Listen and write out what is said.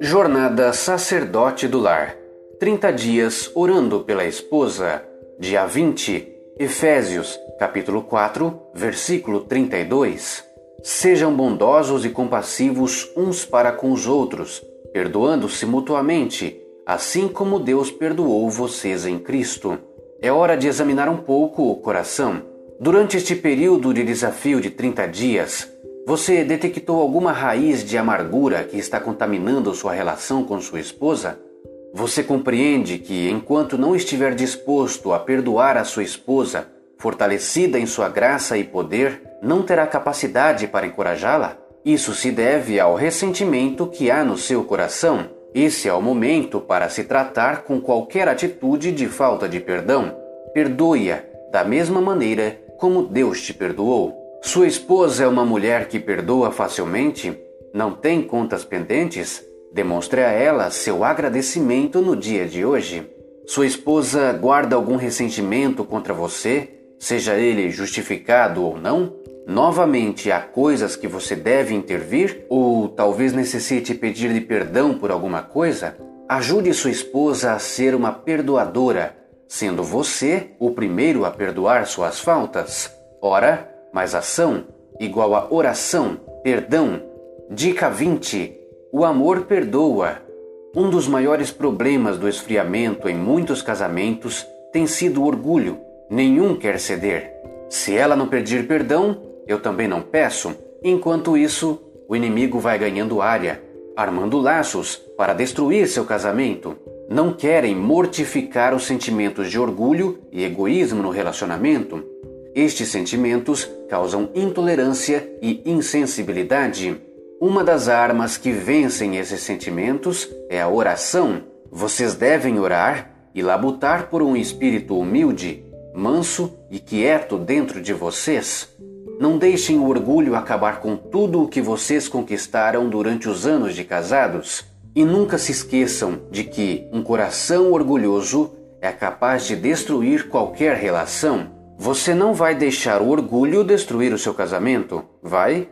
Jornada Sacerdote do Lar 30 dias orando pela esposa. Dia 20, Efésios, capítulo 4, versículo 32. Sejam bondosos e compassivos uns para com os outros, perdoando-se mutuamente, assim como Deus perdoou vocês em Cristo. É hora de examinar um pouco o coração. Durante este período de desafio de 30 dias, você detectou alguma raiz de amargura que está contaminando sua relação com sua esposa? Você compreende que, enquanto não estiver disposto a perdoar a sua esposa, fortalecida em sua graça e poder, não terá capacidade para encorajá-la? Isso se deve ao ressentimento que há no seu coração. Esse é o momento para se tratar com qualquer atitude de falta de perdão. Perdoe-a da mesma maneira como Deus te perdoou. Sua esposa é uma mulher que perdoa facilmente? Não tem contas pendentes? Demonstre a ela seu agradecimento no dia de hoje. Sua esposa guarda algum ressentimento contra você, seja ele justificado ou não? Novamente, há coisas que você deve intervir ou talvez necessite pedir-lhe perdão por alguma coisa? Ajude sua esposa a ser uma perdoadora, sendo você o primeiro a perdoar suas faltas. Ora, mais ação igual a oração, perdão. Dica 20. O amor perdoa. Um dos maiores problemas do esfriamento em muitos casamentos tem sido o orgulho. Nenhum quer ceder. Se ela não pedir perdão, eu também não peço. Enquanto isso, o inimigo vai ganhando área, armando laços para destruir seu casamento. Não querem mortificar os sentimentos de orgulho e egoísmo no relacionamento. Estes sentimentos causam intolerância e insensibilidade. Uma das armas que vencem esses sentimentos é a oração. Vocês devem orar e labutar por um espírito humilde, manso e quieto dentro de vocês. Não deixem o orgulho acabar com tudo o que vocês conquistaram durante os anos de casados. E nunca se esqueçam de que um coração orgulhoso é capaz de destruir qualquer relação. Você não vai deixar o orgulho destruir o seu casamento, vai?